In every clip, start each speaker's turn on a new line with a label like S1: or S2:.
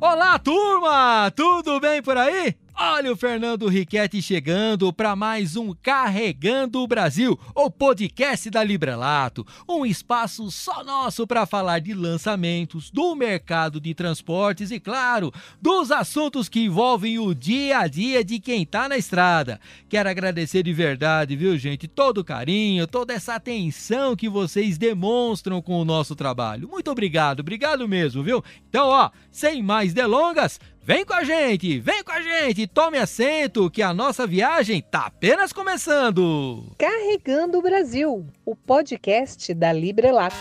S1: Olá, turma! Tudo bem por aí? Olha o Fernando Riquetti chegando para mais um Carregando o Brasil, o podcast da Librelato, um espaço só nosso para falar de lançamentos, do mercado de transportes e, claro, dos assuntos que envolvem o dia a dia de quem tá na estrada. Quero agradecer de verdade, viu, gente, todo o carinho, toda essa atenção que vocês demonstram com o nosso trabalho. Muito obrigado, obrigado mesmo, viu? Então, ó, sem mais delongas, Vem com a gente, vem com a gente, tome assento que a nossa viagem tá apenas começando.
S2: Carregando o Brasil, o podcast da Librelato.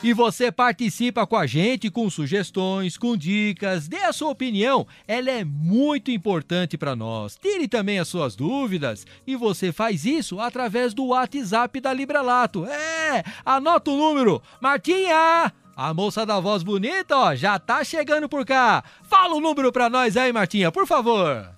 S1: E você participa com a gente com sugestões, com dicas, dê a sua opinião, ela é muito importante para nós. Tire também as suas dúvidas e você faz isso através do WhatsApp da Librelato. É, anota o número, Martinha! A moça da voz bonita, ó, já tá chegando por cá. Fala o número pra nós aí, Martinha, por favor.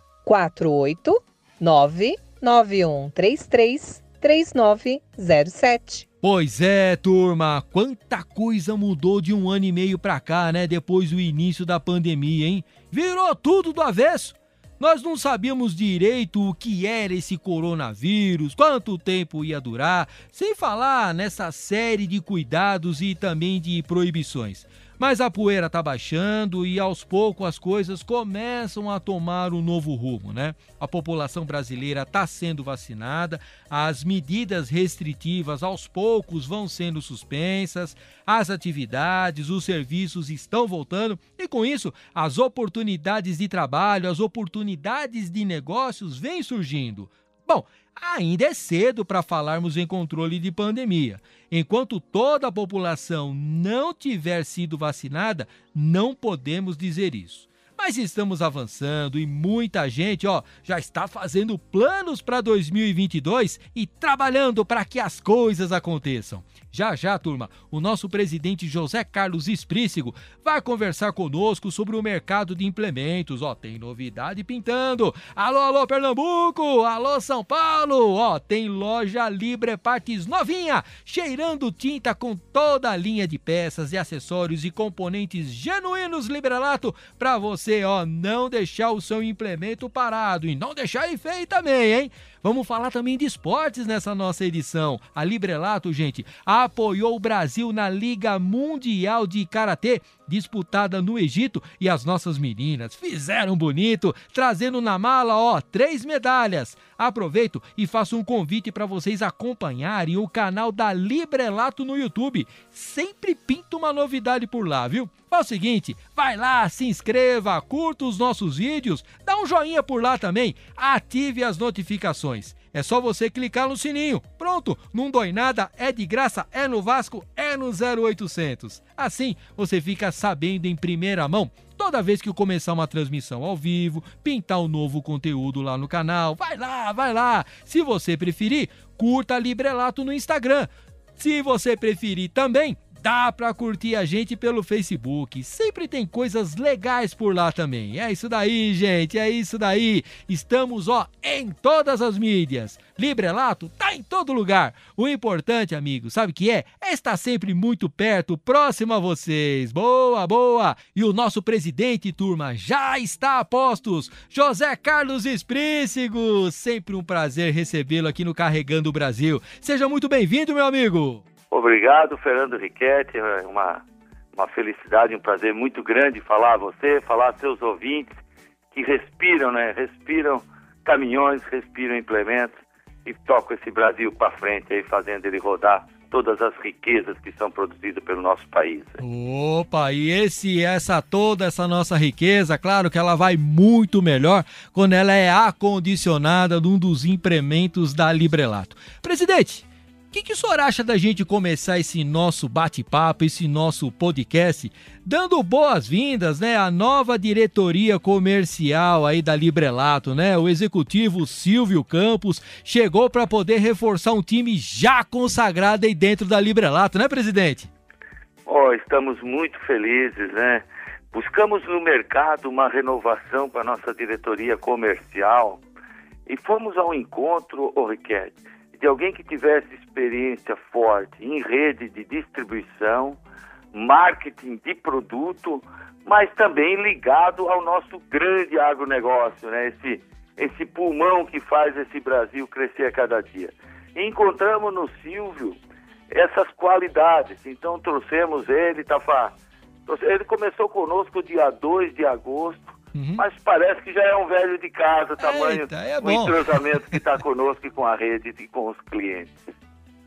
S2: 489-9133-3907.
S1: Pois é, turma, quanta coisa mudou de um ano e meio pra cá, né? Depois do início da pandemia, hein? Virou tudo do avesso. Nós não sabíamos direito o que era esse coronavírus, quanto tempo ia durar, sem falar nessa série de cuidados e também de proibições. Mas a poeira está baixando e aos poucos as coisas começam a tomar um novo rumo, né? A população brasileira está sendo vacinada, as medidas restritivas aos poucos vão sendo suspensas, as atividades, os serviços estão voltando e com isso as oportunidades de trabalho, as oportunidades de negócios vêm surgindo. Bom, ainda é cedo para falarmos em controle de pandemia. Enquanto toda a população não tiver sido vacinada, não podemos dizer isso. Mas estamos avançando e muita gente, ó, já está fazendo planos para 2022 e trabalhando para que as coisas aconteçam. Já já, turma, o nosso presidente José Carlos Esprícigo vai conversar conosco sobre o mercado de implementos. Ó, tem novidade pintando. Alô, alô, Pernambuco! Alô, São Paulo! Ó, tem loja Libre Partes novinha, cheirando tinta com toda a linha de peças e acessórios e componentes genuínos Librelato para você, ó, não deixar o seu implemento parado e não deixar ele feio também, hein? Vamos falar também de esportes nessa nossa edição. A Librelato, gente, apoiou o Brasil na Liga Mundial de Karatê, disputada no Egito, e as nossas meninas fizeram bonito, trazendo na mala, ó, três medalhas. Aproveito e faço um convite para vocês acompanharem o canal da Librelato no YouTube. Sempre pinta uma novidade por lá, viu? Faz o seguinte, vai lá, se inscreva, curta os nossos vídeos, dá um joinha por lá também, ative as notificações. É só você clicar no sininho. Pronto, não dói nada, é de graça, é no Vasco, é no 0800. Assim você fica sabendo em primeira mão toda vez que começar uma transmissão ao vivo, pintar um novo conteúdo lá no canal. Vai lá, vai lá. Se você preferir, curta Librelato no Instagram. Se você preferir também, Dá para curtir a gente pelo Facebook. Sempre tem coisas legais por lá também. É isso daí, gente. É isso daí. Estamos, ó, em todas as mídias. Librelato tá em todo lugar. O importante, amigo, sabe o que é? É estar sempre muito perto, próximo a vocês. Boa, boa. E o nosso presidente, turma, já está a postos. José Carlos Esprícigo. Sempre um prazer recebê-lo aqui no Carregando o Brasil. Seja muito bem-vindo, meu amigo.
S3: Obrigado, Fernando Riquetti. É uma, uma felicidade, um prazer muito grande falar a você, falar a seus ouvintes que respiram, né? Respiram caminhões, respiram implementos e tocam esse Brasil para frente aí, fazendo ele rodar todas as riquezas que são produzidas pelo nosso país.
S1: Opa, e esse essa toda essa nossa riqueza, claro que ela vai muito melhor quando ela é acondicionada num dos implementos da Librelato. Presidente, o que, que o senhor acha da gente começar esse nosso bate-papo, esse nosso podcast, dando boas-vindas, né, à nova diretoria comercial aí da Librelato, né? O executivo Silvio Campos chegou para poder reforçar um time já consagrado aí dentro da Librelato, né, presidente?
S3: Oh, estamos muito felizes, né? Buscamos no mercado uma renovação para nossa diretoria comercial e fomos ao encontro, oh, Riquete, de alguém que tivesse experiência forte em rede de distribuição, marketing de produto, mas também ligado ao nosso grande agronegócio, né? Esse, esse pulmão que faz esse Brasil crescer a cada dia. E encontramos no Silvio essas qualidades, então trouxemos ele, tá, ele começou conosco dia 2 de agosto, Uhum. Mas parece que já é um velho de casa, tamanho Eita, é o entrosamento que está conosco e com a rede e com os clientes.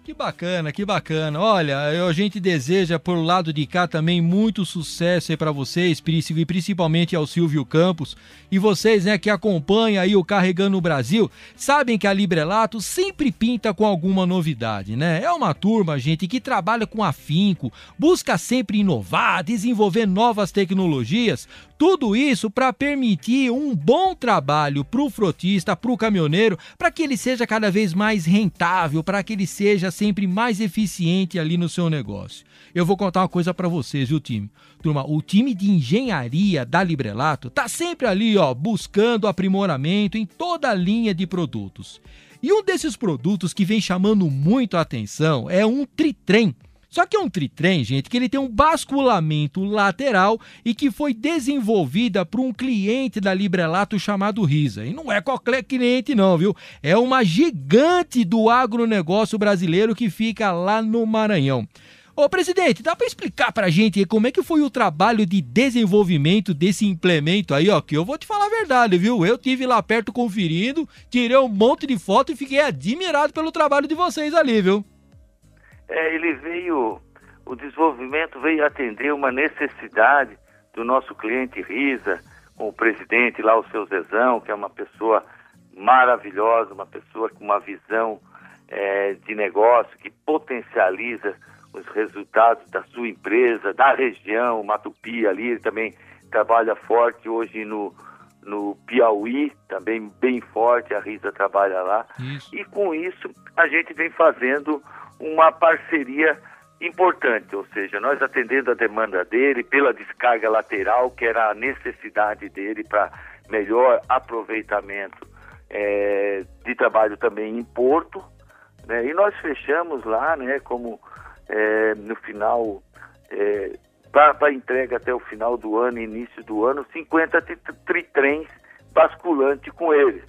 S1: Que bacana, que bacana. Olha, a gente deseja por lado de cá também muito sucesso aí para vocês, e principalmente ao Silvio Campos. E vocês, né, que acompanham aí o Carregando o Brasil, sabem que a Librelato sempre pinta com alguma novidade, né? É uma turma, gente, que trabalha com afinco, busca sempre inovar, desenvolver novas tecnologias, tudo isso para permitir um bom trabalho para o frotista, para o caminhoneiro, para que ele seja cada vez mais rentável, para que ele seja sempre mais eficiente ali no seu negócio. Eu vou contar uma coisa para vocês, viu, time? Turma, o time de engenharia da Librelato tá sempre ali, ó, buscando aprimoramento em toda a linha de produtos. E um desses produtos que vem chamando muito a atenção é um tritrem só que é um tritrem, gente, que ele tem um basculamento lateral e que foi desenvolvida por um cliente da Librelato chamado Risa. E não é qualquer cliente não, viu? É uma gigante do agronegócio brasileiro que fica lá no Maranhão. Ô presidente, dá para explicar pra gente como é que foi o trabalho de desenvolvimento desse implemento aí, ó, que eu vou te falar a verdade, viu? Eu tive lá perto conferindo, tirei um monte de foto e fiquei admirado pelo trabalho de vocês ali, viu?
S3: É, ele veio, o desenvolvimento veio atender uma necessidade do nosso cliente Risa, com o presidente lá, o seu Zezão, que é uma pessoa maravilhosa, uma pessoa com uma visão é, de negócio que potencializa os resultados da sua empresa, da região, Matupi ali, ele também trabalha forte hoje no, no Piauí, também bem forte, a Risa trabalha lá. Isso. E com isso a gente vem fazendo uma parceria importante, ou seja, nós atendendo a demanda dele pela descarga lateral, que era a necessidade dele para melhor aproveitamento é, de trabalho também em Porto, né? e nós fechamos lá, né, como é, no final, é, para entrega até o final do ano, início do ano, 50 tritrens basculante com ele.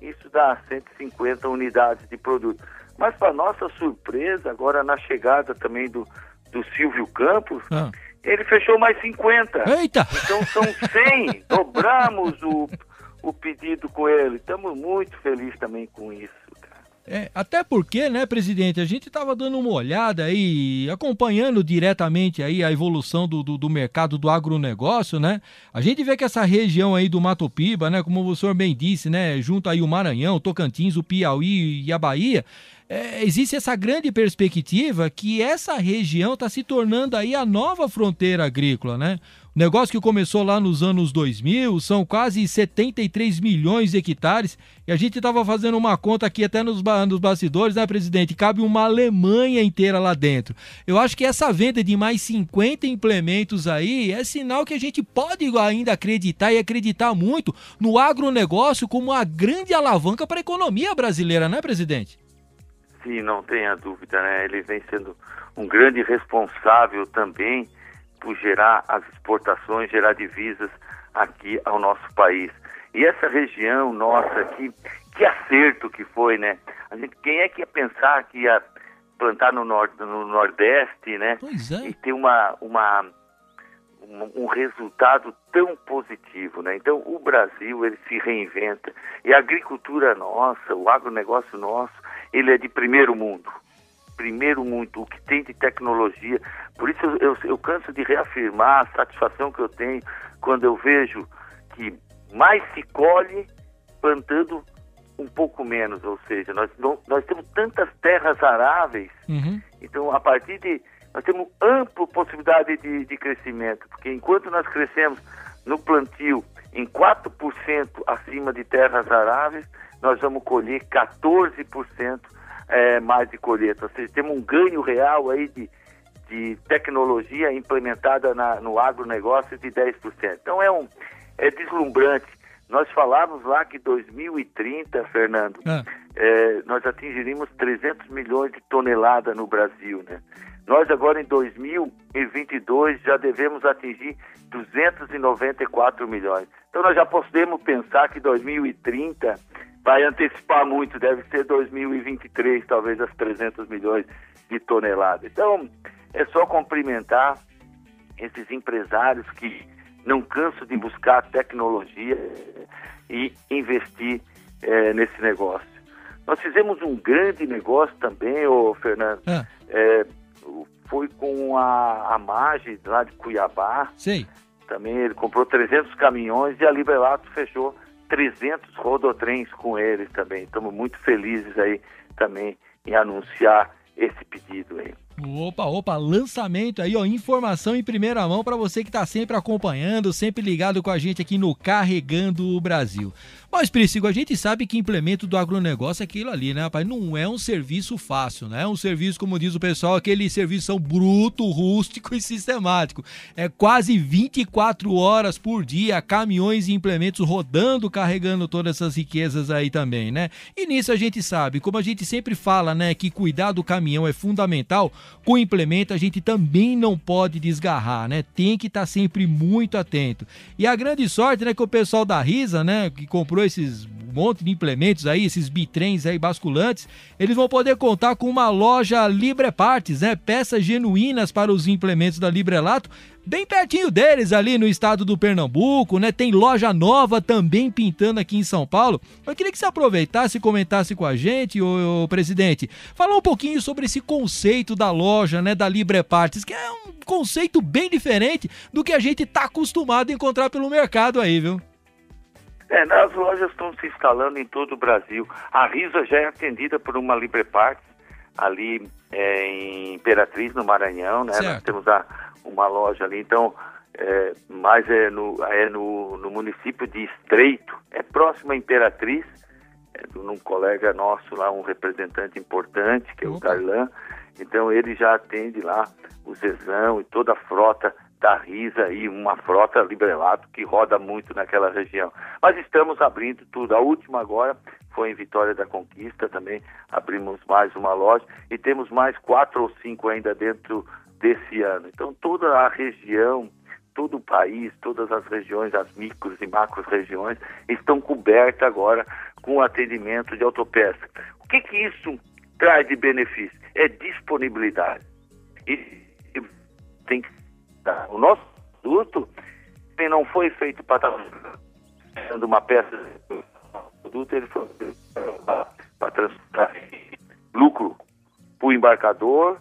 S3: Isso dá 150 unidades de produto. Mas, para nossa surpresa, agora na chegada também do, do Silvio Campos, ah. ele fechou mais 50.
S1: Eita!
S3: Então são 100. Dobramos o, o pedido com ele. Estamos muito felizes também com isso.
S1: É, até porque, né, presidente, a gente estava dando uma olhada aí, acompanhando diretamente aí a evolução do, do, do, mercado do agronegócio, né? A gente vê que essa região aí do Mato Piba, né, como o senhor bem disse, né, junto aí o Maranhão, Tocantins, o Piauí e a Bahia, é, existe essa grande perspectiva que essa região está se tornando aí a nova fronteira agrícola, né? O negócio que começou lá nos anos 2000 são quase 73 milhões de hectares e a gente estava fazendo uma conta aqui até nos, nos bastidores, né, presidente? Cabe uma Alemanha inteira lá dentro. Eu acho que essa venda de mais 50 implementos aí é sinal que a gente pode ainda acreditar e acreditar muito no agronegócio como uma grande alavanca para a economia brasileira, né, presidente?
S3: Sim, não tenha dúvida, né? Ele vem sendo um grande responsável também por gerar as exportações, gerar divisas aqui ao nosso país. E essa região nossa aqui, que acerto que foi, né? A gente, quem é que ia pensar que ia plantar no, nord, no Nordeste, né?
S1: É.
S3: E ter uma, uma, um, um resultado tão positivo, né? Então, o Brasil, ele se reinventa. E a agricultura nossa, o agronegócio nosso, ele é de primeiro mundo. Primeiro mundo, o que tem de tecnologia. Por isso eu, eu, eu canso de reafirmar a satisfação que eu tenho quando eu vejo que mais se colhe plantando um pouco menos, ou seja, nós, nós temos tantas terras aráveis, uhum. então a partir de nós temos ampla possibilidade de, de crescimento, porque enquanto nós crescemos no plantio em 4% acima de terras aráveis, nós vamos colher 14% é, mais de colheita. Ou seja, temos um ganho real aí de, de tecnologia implementada na, no agronegócio de 10%. Então é, um, é deslumbrante. Nós falávamos lá que 2030, Fernando, ah. é, nós atingiríamos 300 milhões de toneladas no Brasil, né? Nós agora em 2022 já devemos atingir 294 milhões. Então nós já podemos pensar que 2030 vai antecipar muito, deve ser 2023, talvez as 300 milhões de toneladas. Então é só cumprimentar esses empresários que não cansam de buscar tecnologia e investir é, nesse negócio. Nós fizemos um grande negócio também, ô Fernando. Ah. É, foi com a, a Mage lá de Cuiabá.
S1: Sim.
S3: Também ele comprou 300 caminhões e a Liberato fechou 300 rodotrens com eles também. Estamos muito felizes aí também em anunciar esse pedido aí.
S1: Opa, opa, lançamento aí, ó, informação em primeira mão para você que está sempre acompanhando, sempre ligado com a gente aqui no Carregando o Brasil. Mas, Priscila, a gente sabe que implemento do agronegócio é aquilo ali, né, rapaz? Não é um serviço fácil, né? É um serviço, como diz o pessoal, aquele serviço bruto, rústico e sistemático. É quase 24 horas por dia, caminhões e implementos rodando, carregando todas essas riquezas aí também, né? E nisso a gente sabe, como a gente sempre fala, né, que cuidar do caminhão é fundamental, com implemento a gente também não pode desgarrar, né? Tem que estar tá sempre muito atento. E a grande sorte, né, que o pessoal da Risa, né, que comprou esses monte de implementos aí, esses bitrens aí basculantes, eles vão poder contar com uma loja Libre Partes, né? Peças genuínas para os implementos da Librelato, bem pertinho deles ali no estado do Pernambuco, né? Tem loja nova também pintando aqui em São Paulo. Eu queria que você aproveitasse e comentasse com a gente, o presidente, falar um pouquinho sobre esse conceito da loja, né, da Libre Partes, que é um conceito bem diferente do que a gente está acostumado a encontrar pelo mercado aí, viu?
S3: É, as lojas estão se instalando em todo o Brasil. A Risa já é atendida por uma Libre Parts ali é, em Imperatriz, no Maranhão, né? Certo. Nós temos a, uma loja ali, então, é, mas é, no, é no, no município de Estreito, é próximo à Imperatriz, é de um colega nosso lá, um representante importante, que é o Carlan, então ele já atende lá o Zezão e toda a frota da Risa e uma frota Librelato que roda muito naquela região. Mas estamos abrindo tudo. A última agora foi em Vitória da Conquista também, abrimos mais uma loja e temos mais quatro ou cinco ainda dentro desse ano. Então toda a região, todo o país, todas as regiões, as micros e macros regiões estão cobertas agora com atendimento de autopeça. O que que isso traz de benefício? É disponibilidade. E tem que o nosso produto não foi feito para estar sendo uma peça de produto, ele foi para transportar lucro para o embarcador,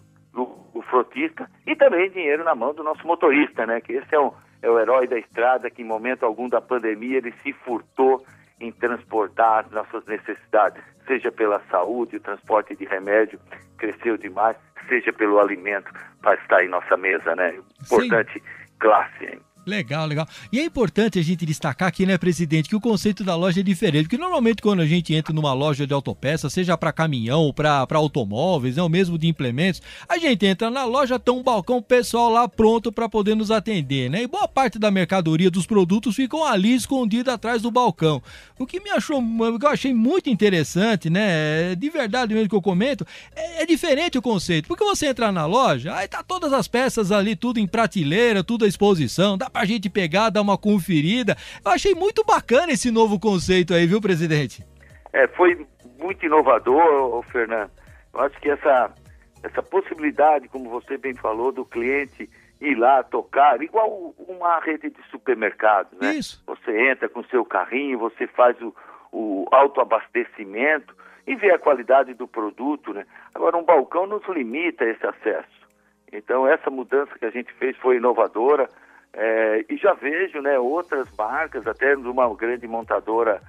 S3: o frotista e também dinheiro na mão do nosso motorista, né? Que esse é, um, é o herói da estrada que em momento algum da pandemia ele se furtou em transportar as nossas necessidades, seja pela saúde, o transporte de remédio cresceu demais, seja pelo alimento para estar em nossa mesa, né? Importante Sim. classe, hein?
S1: Legal, legal. E é importante a gente destacar aqui, né, presidente, que o conceito da loja é diferente, porque normalmente quando a gente entra numa loja de autopeças, seja para caminhão, para automóveis, né, ou mesmo de implementos, a gente entra na loja, tem um balcão pessoal lá pronto para poder nos atender, né? E boa parte da mercadoria dos produtos ficam ali escondida atrás do balcão. O que me achou, que eu achei muito interessante, né, de verdade mesmo que eu comento, é, é diferente o conceito, porque você entrar na loja, aí tá todas as peças ali, tudo em prateleira, tudo à exposição, dá pra gente pegar, dar uma conferida. Eu achei muito bacana esse novo conceito aí, viu, presidente?
S3: É, foi muito inovador, Fernando. Eu acho que essa, essa possibilidade, como você bem falou, do cliente ir lá tocar, igual uma rede de supermercados, né?
S1: Isso.
S3: Você entra com seu carrinho, você faz o, o autoabastecimento e vê a qualidade do produto, né? Agora, um balcão nos limita esse acesso. Então, essa mudança que a gente fez foi inovadora. É, e já vejo né, outras marcas, até de uma grande montadora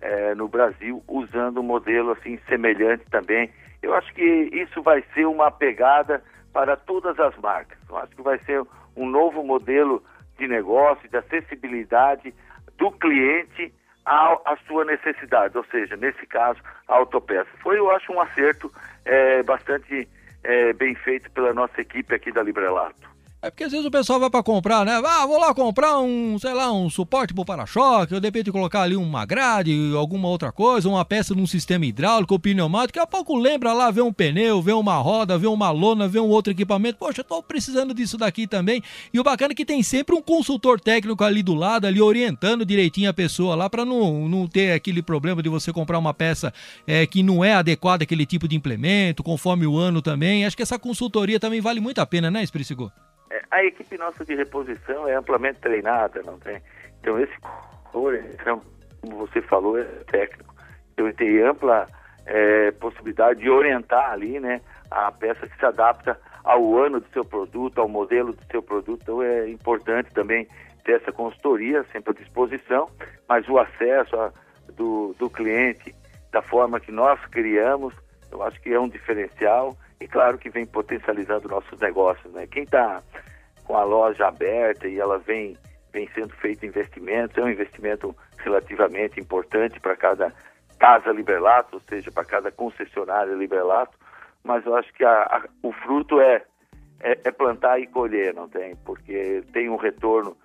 S3: é, no Brasil, usando um modelo assim semelhante também. Eu acho que isso vai ser uma pegada para todas as marcas. Eu acho que vai ser um novo modelo de negócio, de acessibilidade do cliente à, sua necessidade, ou seja, nesse caso, a autopeça. Foi, eu acho, um acerto é, bastante é, bem feito pela nossa equipe aqui da Librelato.
S1: É porque às vezes o pessoal vai para comprar, né? Ah, vou lá comprar um, sei lá, um suporte pro para-choque, ou de repente colocar ali uma grade, alguma outra coisa, uma peça num sistema hidráulico ou pneumático, daqui a pouco lembra lá, vê um pneu, vê uma roda, vê uma lona, vê um outro equipamento. Poxa, eu tô precisando disso daqui também. E o bacana é que tem sempre um consultor técnico ali do lado, ali orientando direitinho a pessoa lá para não, não ter aquele problema de você comprar uma peça é, que não é adequada àquele tipo de implemento, conforme o ano também. Acho que essa consultoria também vale muito a pena, né, Espricigo?
S3: A equipe nossa de reposição é amplamente treinada, não tem? Então esse então, como você falou, é técnico. Então ele tem ampla é, possibilidade de orientar ali, né, a peça que se adapta ao ano do seu produto, ao modelo do seu produto. Então é importante também ter essa consultoria sempre à disposição, mas o acesso a, do, do cliente da forma que nós criamos, eu acho que é um diferencial e claro que vem potencializando nossos negócios, né? Quem está com a loja aberta e ela vem, vem sendo feito investimentos, é um investimento relativamente importante para cada casa Liberlato, ou seja, para cada concessionária Liberlato, mas eu acho que a, a, o fruto é, é, é, plantar e colher, não tem? Porque tem um retorno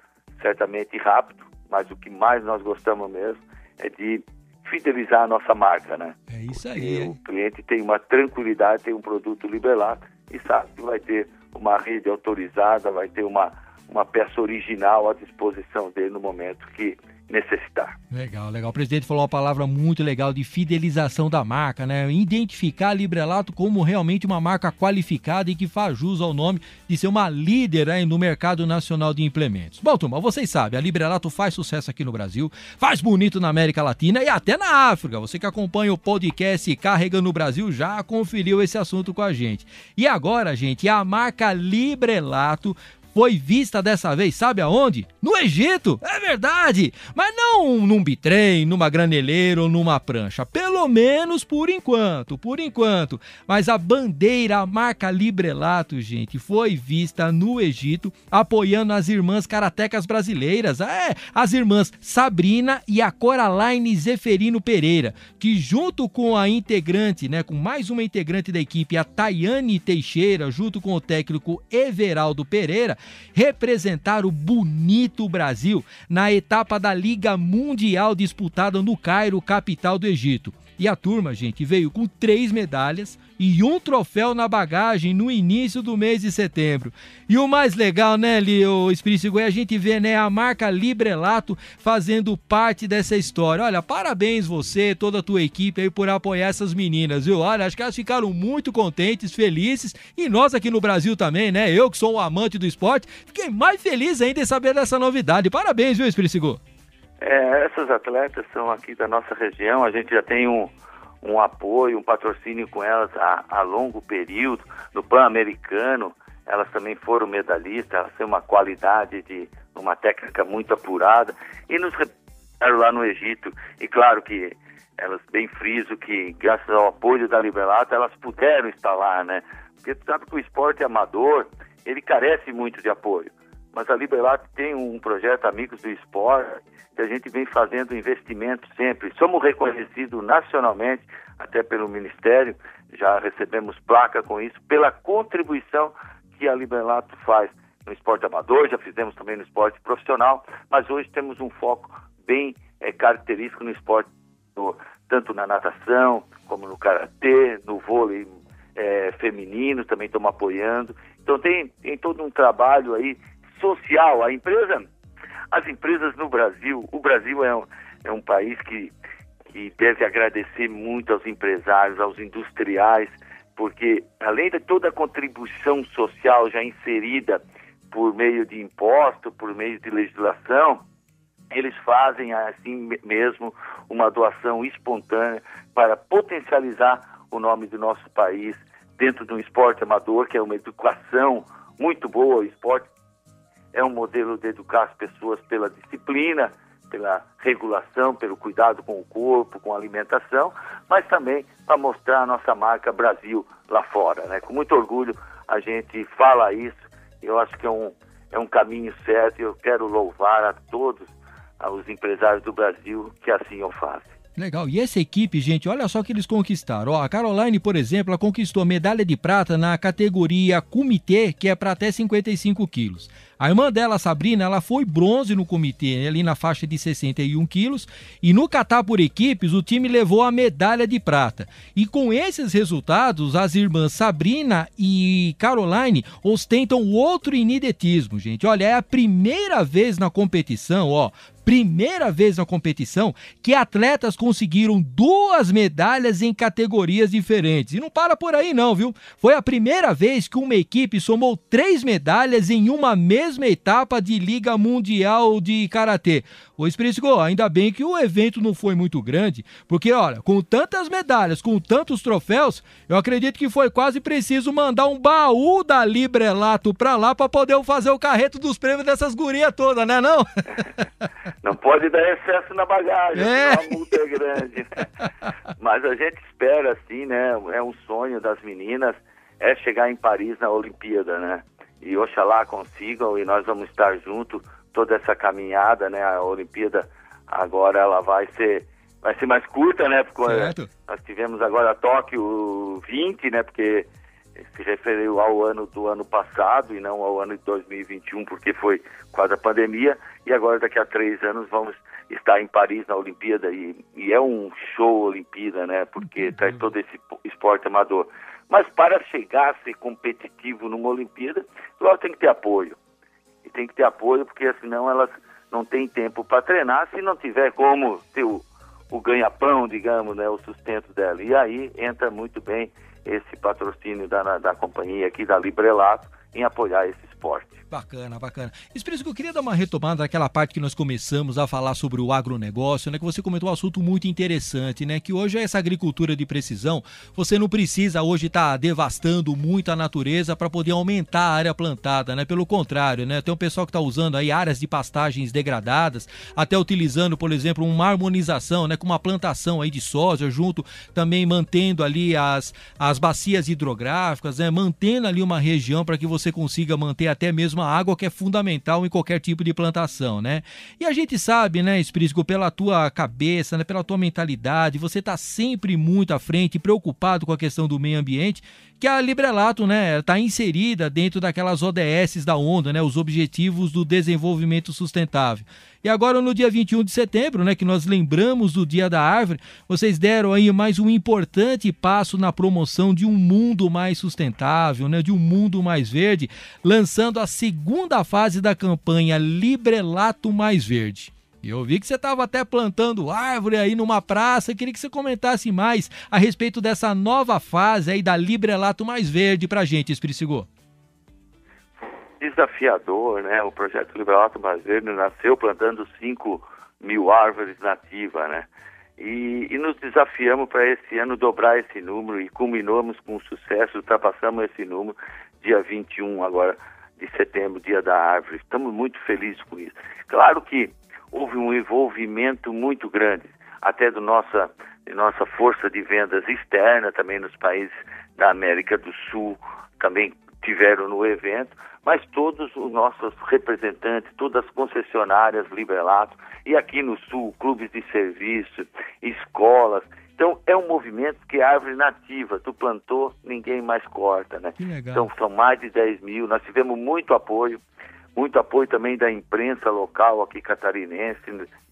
S3: certamente rápido, mas o que mais nós gostamos mesmo é de fidelizar a nossa marca, né?
S1: É isso aí.
S3: O cliente tem uma tranquilidade, tem um produto liberado e sabe que vai ter uma rede autorizada, vai ter uma, uma peça original à disposição dele no momento que necessitar.
S1: Legal, legal. O presidente falou uma palavra muito legal de fidelização da marca, né? Identificar a Librelato como realmente uma marca qualificada e que faz jus ao nome de ser uma líder aí no mercado nacional de implementos. Bom, turma, vocês sabem, a Librelato faz sucesso aqui no Brasil, faz bonito na América Latina e até na África. Você que acompanha o podcast Carrega no Brasil já conferiu esse assunto com a gente. E agora, gente, a marca Librelato foi vista dessa vez, sabe aonde? No Egito, é verdade! Mas não num bitrem, numa graneleira ou numa prancha. Pelo menos por enquanto, por enquanto. Mas a bandeira, a marca Librelato, gente, foi vista no Egito, apoiando as irmãs karatecas brasileiras. É, as irmãs Sabrina e a Coraline Zeferino Pereira, que junto com a integrante, né, com mais uma integrante da equipe, a Tayane Teixeira, junto com o técnico Everaldo Pereira, representar o bonito Brasil na etapa da Liga Mundial disputada no Cairo, capital do Egito. E a turma, gente, veio com três medalhas e um troféu na bagagem no início do mês de setembro. E o mais legal, né, o Espírito é a gente vê, né, a marca Librelato fazendo parte dessa história. Olha, parabéns você, toda a tua equipe aí por apoiar essas meninas, viu? Olha, acho que elas ficaram muito contentes, felizes e nós aqui no Brasil também, né? Eu que sou um amante do esporte, fiquei mais feliz ainda em saber dessa novidade. Parabéns, viu, Espírito
S3: é, essas atletas são aqui da nossa região, a gente já tem um, um apoio, um patrocínio com elas a, a longo período. No Pan-Americano, elas também foram medalhistas, elas têm uma qualidade de uma técnica muito apurada e nos representaram lá no Egito. E claro que elas bem friso que graças ao apoio da Liberato elas puderam estar lá, né? Porque tu sabe que o esporte amador, ele carece muito de apoio. Mas a Liberato tem um projeto Amigos do Esporte, que a gente vem fazendo investimento sempre. Somos reconhecidos nacionalmente, até pelo Ministério, já recebemos placa com isso, pela contribuição que a Liberato faz no esporte amador, já fizemos também no esporte profissional, mas hoje temos um foco bem é, característico no esporte, tanto na natação, como no karatê, no vôlei é, feminino, também estamos apoiando. Então tem, tem todo um trabalho aí social. A empresa, as empresas no Brasil, o Brasil é um, é um país que, que deve agradecer muito aos empresários, aos industriais, porque além de toda a contribuição social já inserida por meio de imposto, por meio de legislação, eles fazem assim mesmo uma doação espontânea para potencializar o nome do nosso país dentro de um esporte amador, que é uma educação muito boa, o esporte é um modelo de educar as pessoas pela disciplina, pela regulação, pelo cuidado com o corpo, com a alimentação, mas também para mostrar a nossa marca Brasil lá fora. Né? Com muito orgulho a gente fala isso, eu acho que é um, é um caminho certo e eu quero louvar a todos os empresários do Brasil que assim o fazem.
S1: Legal. E essa equipe, gente, olha só que eles conquistaram. Ó, a Caroline, por exemplo, ela conquistou medalha de prata na categoria comitê, que é para até 55 quilos. A irmã dela, Sabrina, ela foi bronze no comitê, ali na faixa de 61 quilos. E no catar por equipes, o time levou a medalha de prata. E com esses resultados, as irmãs Sabrina e Caroline ostentam outro inidetismo, gente. Olha, é a primeira vez na competição, ó, primeira vez na competição que atletas conseguiram duas medalhas em categorias diferentes. E não para por aí, não, viu? Foi a primeira vez que uma equipe somou três medalhas em uma mesma etapa de Liga Mundial de Karatê. Ô Espírito, ainda bem que o evento não foi muito grande, porque, olha, com tantas medalhas, com tantos troféus, eu acredito que foi quase preciso mandar um baú da Librelato pra lá para poder fazer o carreto dos prêmios dessas gurias todas, né, não?
S3: Não pode dar excesso na bagagem, é. a multa é grande. Mas a gente espera, assim, né? É um sonho das meninas, é chegar em Paris na Olimpíada, né? E oxalá consigam e nós vamos estar junto toda essa caminhada, né? A Olimpíada agora ela vai ser vai ser mais curta, né? Porque certo. nós tivemos agora Tóquio 20, né? Porque se referiu ao ano do ano passado e não ao ano de 2021, porque foi quase a pandemia, e agora daqui a três anos vamos estar em Paris na Olimpíada, e, e é um show Olimpíada, né, porque uhum. traz todo esse esporte amador. Mas para chegar a ser competitivo numa Olimpíada, lógico tem que ter apoio, e tem que ter apoio, porque senão elas não têm tempo para treinar, se não tiver como ter o, o ganha-pão, digamos, né, o sustento dela. E aí entra muito bem esse patrocínio da, da companhia aqui, da Librelato, em apoiar esse esporte.
S1: Bacana, bacana. Espírito, eu queria dar uma retomada daquela parte que nós começamos a falar sobre o agronegócio, né? Que você comentou um assunto muito interessante, né? Que hoje é essa agricultura de precisão. Você não precisa hoje estar tá devastando muito a natureza para poder aumentar a área plantada, né? Pelo contrário, né? Tem um pessoal que está usando aí áreas de pastagens degradadas, até utilizando, por exemplo, uma harmonização, né? Com uma plantação aí de soja junto, também mantendo ali as, as bacias hidrográficas, né? Mantendo ali uma região para que você consiga manter até mesmo mesmo a água que é fundamental em qualquer tipo de plantação, né? E a gente sabe, né, Esprícigo, pela tua cabeça, né, pela tua mentalidade, você está sempre muito à frente, preocupado com a questão do meio ambiente, que a Librelato, né, está inserida dentro daquelas ODS da ONU, né, os Objetivos do Desenvolvimento Sustentável. E agora no dia 21 de setembro, né, que nós lembramos do Dia da Árvore, vocês deram aí mais um importante passo na promoção de um mundo mais sustentável, né, de um mundo mais verde, lançando a segunda fase da campanha Librelato Mais Verde. Eu vi que você estava até plantando árvore aí numa praça. Queria que você comentasse mais a respeito dessa nova fase aí da Librelato Mais Verde para a gente, Espírito
S3: desafiador, né? O projeto Liberal Brasileiro nasceu plantando 5 mil árvores nativas, né? E, e nos desafiamos para esse ano dobrar esse número e culminamos com sucesso, ultrapassamos esse número dia 21 agora de setembro, dia da árvore. Estamos muito felizes com isso. Claro que houve um envolvimento muito grande, até do nossa, nossa força de vendas externa, também nos países da América do Sul, também tiveram no evento, mas todos os nossos representantes, todas as concessionárias Librelato, e aqui no Sul, clubes de serviço, escolas. Então, é um movimento que é árvore nativa, tu plantou, ninguém mais corta, né? Então, são mais de 10 mil, nós tivemos muito apoio, muito apoio também da imprensa local aqui catarinense,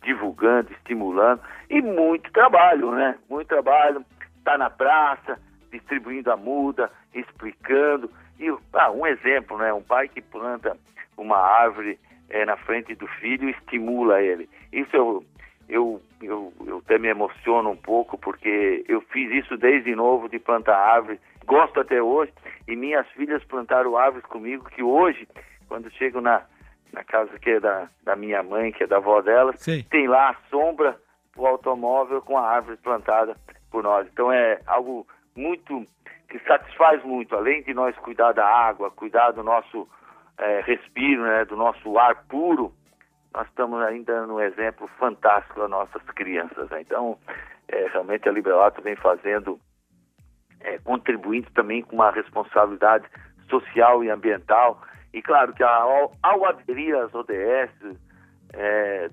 S3: divulgando, estimulando, e muito trabalho, né? Muito trabalho, tá na praça, distribuindo a muda, explicando. E ah, um exemplo, né? Um pai que planta uma árvore é, na frente do filho estimula ele. Isso eu, eu, eu, eu até me emociono um pouco porque eu fiz isso desde novo de plantar árvore, gosto até hoje, e minhas filhas plantaram árvores comigo que hoje, quando chego na, na casa que é da, da minha mãe, que é da avó delas, Sim. tem lá a sombra do automóvel com a árvore plantada por nós. Então é algo muito que satisfaz muito, além de nós cuidar da água, cuidar do nosso é, respiro, né, do nosso ar puro, nós estamos ainda dando um exemplo fantástico às nossas crianças. Né? Então, é, realmente a Liberato vem fazendo, é, contribuindo também com uma responsabilidade social e ambiental. E claro que ao, ao aderir às ODS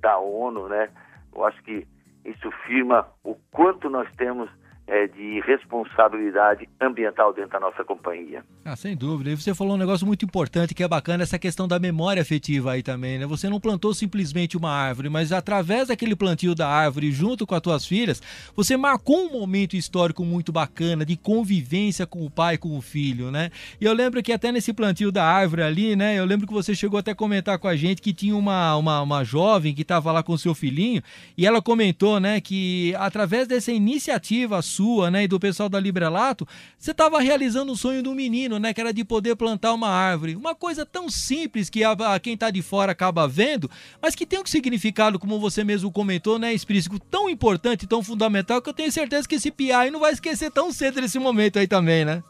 S3: da ONU, né, eu acho que isso firma o quanto nós temos é, de responsabilidade ambiental dentro da nossa companhia.
S1: Ah, sem dúvida. E você falou um negócio muito importante que é bacana, essa questão da memória afetiva aí também, né? Você não plantou simplesmente uma árvore, mas através daquele plantio da árvore junto com as tuas filhas, você marcou um momento histórico muito bacana de convivência com o pai, com o filho, né? E eu lembro que até nesse plantio da árvore ali, né? Eu lembro que você chegou até a comentar com a gente que tinha uma, uma, uma jovem que estava lá com seu filhinho e ela comentou, né, que através dessa iniciativa sua, né, e do pessoal da Librelato, você estava realizando o sonho do menino, né, que era de poder plantar uma árvore. Uma coisa tão simples que a, a quem está de fora acaba vendo, mas que tem um significado, como você mesmo comentou, né, explícito, tão importante, tão fundamental, que eu tenho certeza que esse PI não vai esquecer tão cedo nesse momento aí também, né?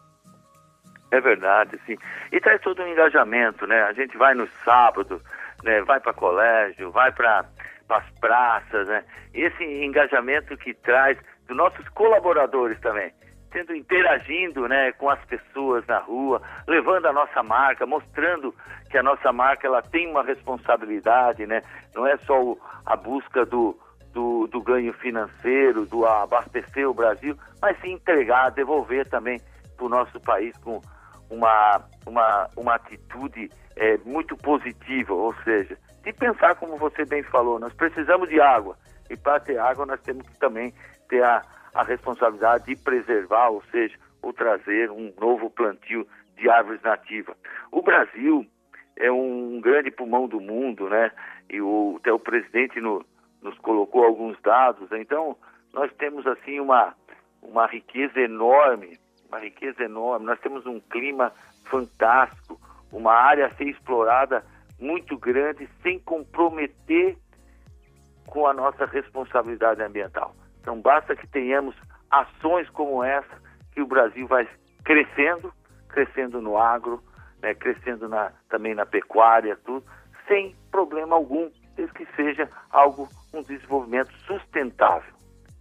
S3: É verdade, sim. E traz todo um engajamento, né? A gente vai no sábado, né? vai para colégio, vai para as praças, né? Esse engajamento que traz dos nossos colaboradores também, tendo interagindo, né, com as pessoas na rua, levando a nossa marca, mostrando que a nossa marca ela tem uma responsabilidade, né? Não é só o, a busca do, do, do, ganho financeiro, do abastecer o Brasil, mas sim entregar, devolver também para o nosso país com uma, uma, uma atitude é, muito positiva, ou seja, de pensar como você bem falou, nós precisamos de água e para ter água nós temos que também ter a, a responsabilidade de preservar, ou seja, ou trazer um novo plantio de árvores nativas. O Brasil é um grande pulmão do mundo, né? E o, até o presidente no, nos colocou alguns dados. Então, nós temos assim uma, uma riqueza enorme, uma riqueza enorme. Nós temos um clima fantástico, uma área a ser explorada muito grande, sem comprometer a nossa responsabilidade ambiental. Então basta que tenhamos ações como essa, que o Brasil vai crescendo, crescendo no agro, né, crescendo na, também na pecuária, tudo, sem problema algum, desde que seja algo, um desenvolvimento sustentável.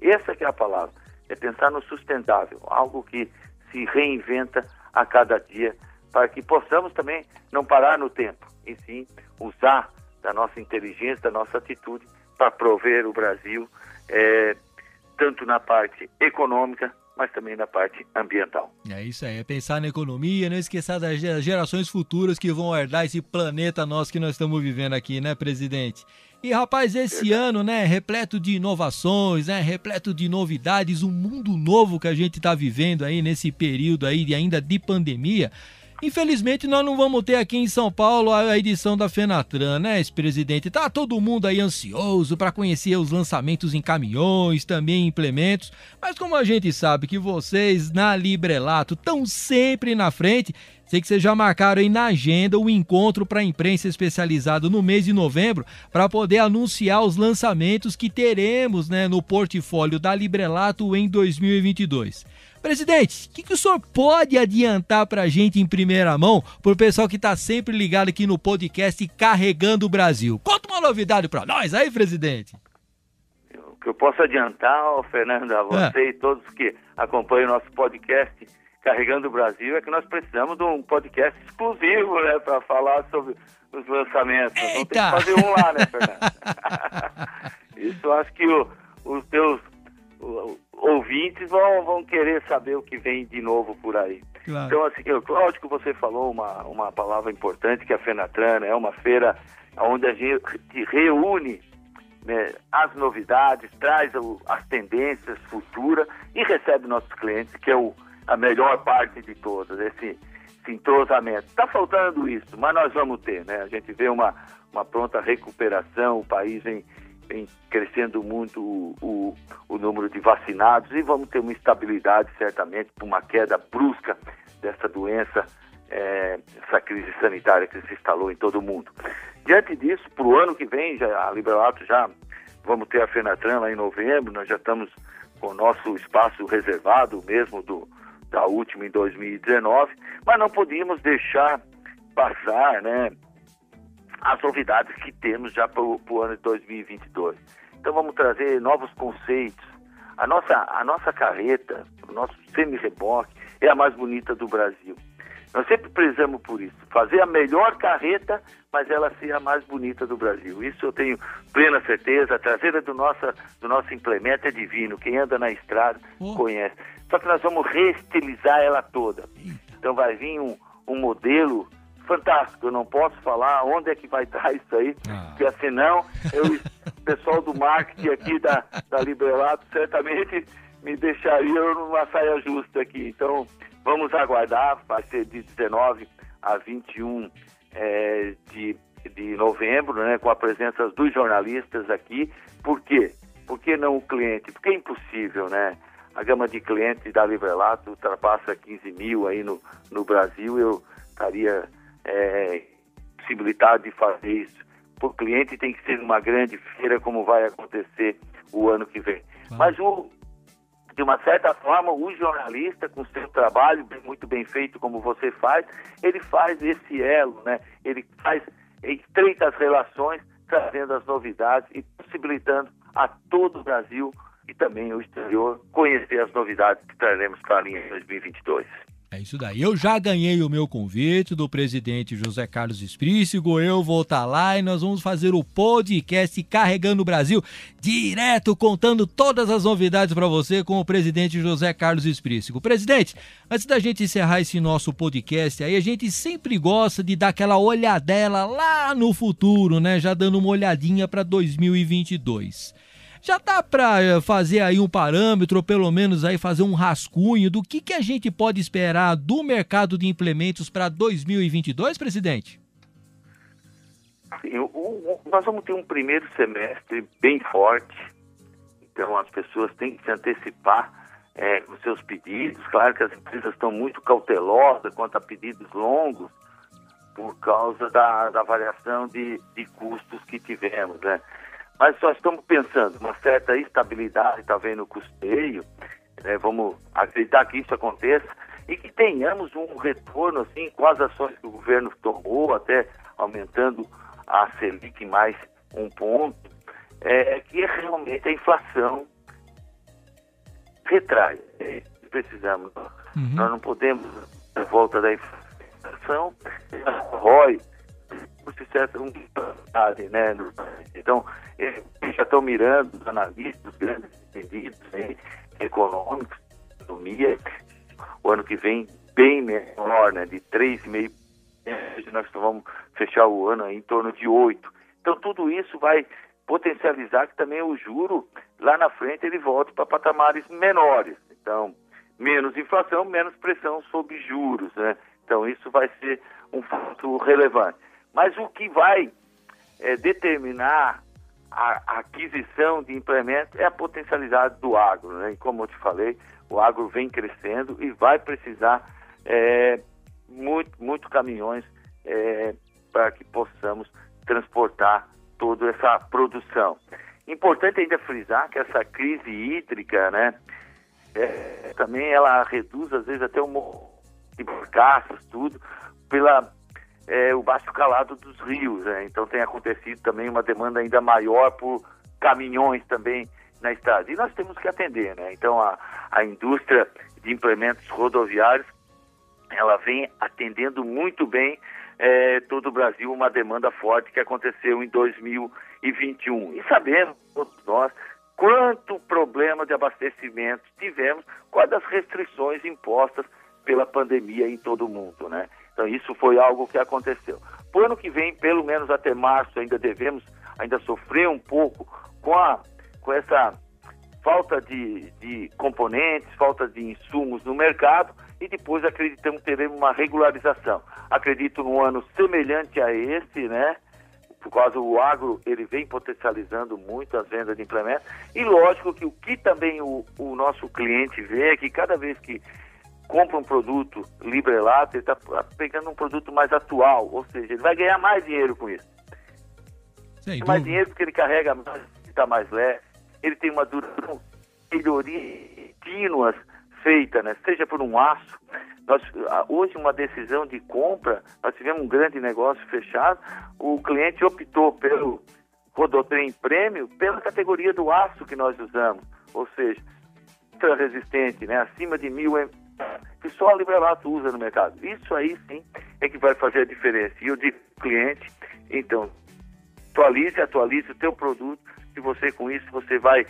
S3: Essa que é a palavra, é pensar no sustentável, algo que se reinventa a cada dia, para que possamos também não parar no tempo, e sim usar da nossa inteligência, da nossa atitude, para prover o Brasil é, tanto na parte econômica, mas também na parte ambiental.
S1: É isso aí, é pensar na economia, não esquecer das gerações futuras que vão herdar esse planeta nosso que nós estamos vivendo aqui, né, presidente? E rapaz, esse ano, né, repleto de inovações, né, repleto de novidades, um mundo novo que a gente está vivendo aí nesse período aí ainda de pandemia. Infelizmente, nós não vamos ter aqui em São Paulo a edição da Fenatran, né, ex-presidente? Tá todo mundo aí ansioso para conhecer os lançamentos em caminhões, também implementos. Mas como a gente sabe que vocês na Librelato estão sempre na frente, Sei que vocês já marcaram aí na agenda o encontro para a imprensa especializada no mês de novembro para poder anunciar os lançamentos que teremos né, no portfólio da Librelato em 2022. Presidente, o que, que, o senhor pode adiantar para a gente em primeira mão, para o pessoal que está sempre ligado aqui no podcast Carregando o Brasil? Conta uma novidade para nós aí, presidente.
S3: O que eu posso adiantar, Fernando, a você é. e todos que acompanham o nosso podcast Carregando o Brasil é que nós precisamos de um podcast exclusivo né, para falar sobre os lançamentos. Eita. Vamos ter que fazer um lá, né, Fernando? Isso eu acho que o, os teus ouvintes vão, vão querer saber o que vem de novo por aí. Claro. Então, assim, eu, lógico você falou uma, uma palavra importante, que a Fenatran, né? é uma feira onde a gente reúne né, as novidades, traz o, as tendências futuras e recebe nossos clientes, que é o, a melhor parte de todas, esse, esse entrosamento. Está faltando isso, mas nós vamos ter, né? A gente vê uma, uma pronta recuperação, o país vem vem crescendo muito o, o, o, número de vacinados e vamos ter uma estabilidade, certamente, por uma queda brusca dessa doença, é, essa crise sanitária que se instalou em todo o mundo. Diante disso, para o ano que vem, já, a Liberato já vamos ter a Fenatran lá em novembro, nós já estamos com o nosso espaço reservado, mesmo do, da última em 2019, mas não podíamos deixar passar, né? As novidades que temos já para o ano de 2022. Então vamos trazer novos conceitos. A nossa, a nossa carreta, o nosso semi-reboque é a mais bonita do Brasil. Nós sempre prezamos por isso, fazer a melhor carreta, mas ela ser a mais bonita do Brasil. Isso eu tenho plena certeza. A traseira do nosso, do nosso implemento é divino. Quem anda na estrada oh. conhece. Só que nós vamos reestilizar ela toda. Então vai vir um, um modelo fantástico. Eu não posso falar onde é que vai estar isso aí, ah. porque senão eu, o pessoal do marketing aqui da, da Librelato certamente me deixaria numa saia justa aqui. Então, vamos aguardar, vai ser de 19 a 21 é, de, de novembro, né, com a presença dos jornalistas aqui. Por quê? Por que não o cliente? Porque é impossível, né? A gama de clientes da Librelato ultrapassa 15 mil aí no, no Brasil. Eu estaria é, possibilitado de fazer isso. Por cliente tem que ser uma grande feira, como vai acontecer o ano que vem. Mas o, de uma certa forma, o jornalista, com seu trabalho muito bem feito, como você faz, ele faz esse elo, né? Ele faz, estreita as relações, trazendo as novidades e possibilitando a todo o Brasil e também o exterior conhecer as novidades que traremos para a linha 2022.
S1: É isso daí. Eu já ganhei o meu convite do presidente José Carlos Esprícigo. Eu vou estar tá lá e nós vamos fazer o podcast Carregando o Brasil direto, contando todas as novidades para você com o presidente José Carlos Esprícigo. Presidente, antes da gente encerrar esse nosso podcast aí, a gente sempre gosta de dar aquela olhadela lá no futuro, né? Já dando uma olhadinha para 2022. Já dá para eh, fazer aí um parâmetro, ou pelo menos aí fazer um rascunho do que, que a gente pode esperar do mercado de implementos para 2022, presidente?
S3: Sim, nós vamos ter um primeiro semestre bem forte, então as pessoas têm que se antecipar é, com seus pedidos. Claro que as empresas estão muito cautelosas quanto a pedidos longos, por causa da, da variação de, de custos que tivemos, né? Mas nós estamos pensando uma certa estabilidade, talvez, no custeio, né? vamos acreditar que isso aconteça e que tenhamos um retorno, assim, com as ações que o governo tomou, até aumentando a Selic mais um ponto, é, que é realmente a inflação retrai. É, precisamos. Uhum. Nós não podemos, de volta da inflação, ROI por se certa unidade, né? Então, já estão mirando os analistas, os grandes entendidos né, econômicos, economia, o ano que vem bem menor, né? De 3,5%, nós vamos fechar o ano em torno de 8%. Então, tudo isso vai potencializar que também o juro lá na frente ele volte para patamares menores. Então, menos inflação, menos pressão sobre juros, né? Então, isso vai ser um fato relevante. Mas o que vai é, determinar a, aquisição de implementos é a potencialidade do agro. Né? E como eu te falei, o agro vem crescendo e vai precisar é, muito, muito caminhões é, para que possamos transportar toda essa produção. Importante ainda frisar que essa crise hídrica, né, é, também ela reduz às vezes até o de carcaças, tudo, pela é, o baixo calado dos rios. Né? Então tem acontecido também uma demanda ainda maior por caminhões também na estrada. E nós temos que atender. Né? Então a, a indústria de implementos rodoviários ela vem atendendo muito bem é, todo o Brasil uma demanda forte que aconteceu em 2021. E sabemos, todos nós, quanto problema de abastecimento tivemos com as restrições impostas pela pandemia em todo o mundo, né? Então isso foi algo que aconteceu. O ano que vem, pelo menos até março, ainda devemos ainda sofrer um pouco com, a, com essa falta de, de componentes, falta de insumos no mercado e depois acreditamos teremos uma regularização. Acredito num ano semelhante a esse, né? Por causa do agro, ele vem potencializando muito as vendas de implementos. E lógico que o que também o, o nosso cliente vê é que cada vez que compra um produto Librelato, ele está pegando um produto mais atual, ou seja, ele vai ganhar mais dinheiro com isso. Sem mais dúvida. dinheiro porque ele carrega mais, está mais leve, ele tem uma duração, melhoria contínuas feita, né? seja por um aço. Nós, hoje, uma decisão de compra, nós tivemos um grande negócio fechado, o cliente optou pelo Rodotrem Prêmio pela categoria do aço que nós usamos, ou seja, ultra resistente, né? acima de mil que só a Librelato usa no mercado. Isso aí sim é que vai fazer a diferença. E eu digo cliente, então, atualize, atualize o teu produto, e você com isso você vai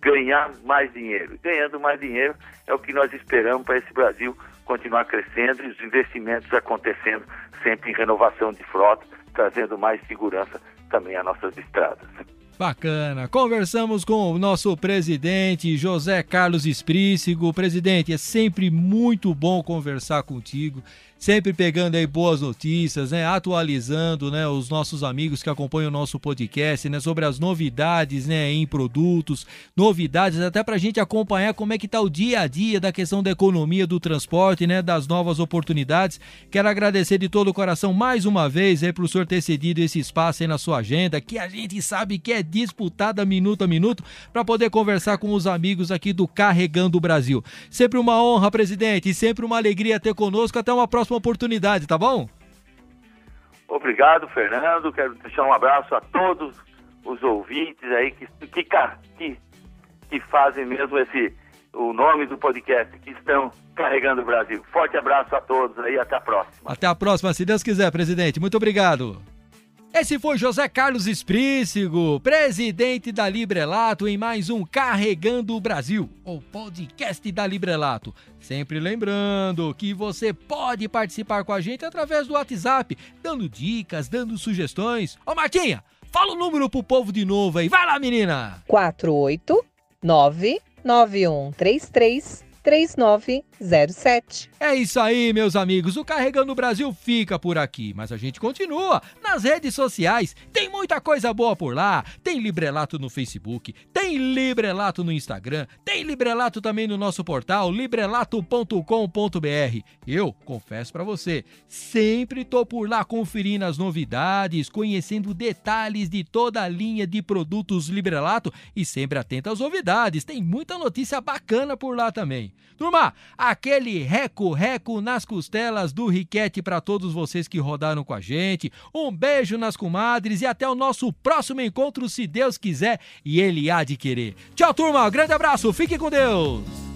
S3: ganhar mais dinheiro. Ganhando mais dinheiro é o que nós esperamos para esse Brasil continuar crescendo e os investimentos acontecendo sempre em renovação de frota, trazendo mais segurança também às nossas estradas.
S1: Bacana. Conversamos com o nosso presidente José Carlos Esprícigo. Presidente, é sempre muito bom conversar contigo sempre pegando aí boas notícias, né, atualizando, né, os nossos amigos que acompanham o nosso podcast, né, sobre as novidades, né, em produtos, novidades até para a gente acompanhar como é que tá o dia a dia da questão da economia do transporte, né, das novas oportunidades. Quero agradecer de todo o coração mais uma vez aí o senhor ter cedido esse espaço aí na sua agenda, que a gente sabe que é disputada minuto a minuto para poder conversar com os amigos aqui do Carregando o Brasil. Sempre uma honra, presidente, e sempre uma alegria ter conosco. Até uma próxima próxima oportunidade, tá bom?
S3: Obrigado, Fernando. Quero deixar um abraço a todos os ouvintes aí que, que, que, que fazem mesmo esse o nome do podcast, que estão carregando o Brasil. Forte abraço a todos aí, até a próxima.
S1: Até a próxima, se Deus quiser, presidente. Muito obrigado. Esse foi José Carlos Esprícigo, presidente da Librelato, em mais um Carregando o Brasil, o podcast da Librelato. Sempre lembrando que você pode participar com a gente através do WhatsApp, dando dicas, dando sugestões. Ô Martinha, fala o número pro povo de novo aí. Vai lá, menina!
S2: 489 9133 3907.
S1: É isso aí, meus amigos. O Carregando Brasil fica por aqui, mas a gente continua nas redes sociais. Tem muita coisa boa por lá. Tem Librelato no Facebook, tem Librelato no Instagram, tem Librelato também no nosso portal librelato.com.br. Eu confesso para você, sempre tô por lá conferindo as novidades, conhecendo detalhes de toda a linha de produtos Librelato e sempre atento às novidades. Tem muita notícia bacana por lá também. Turma, aquele reco-reco nas costelas do Riquete para todos vocês que rodaram com a gente. Um beijo nas comadres e até o nosso próximo encontro, se Deus quiser e Ele há de querer. Tchau, turma. Grande abraço. Fique com Deus.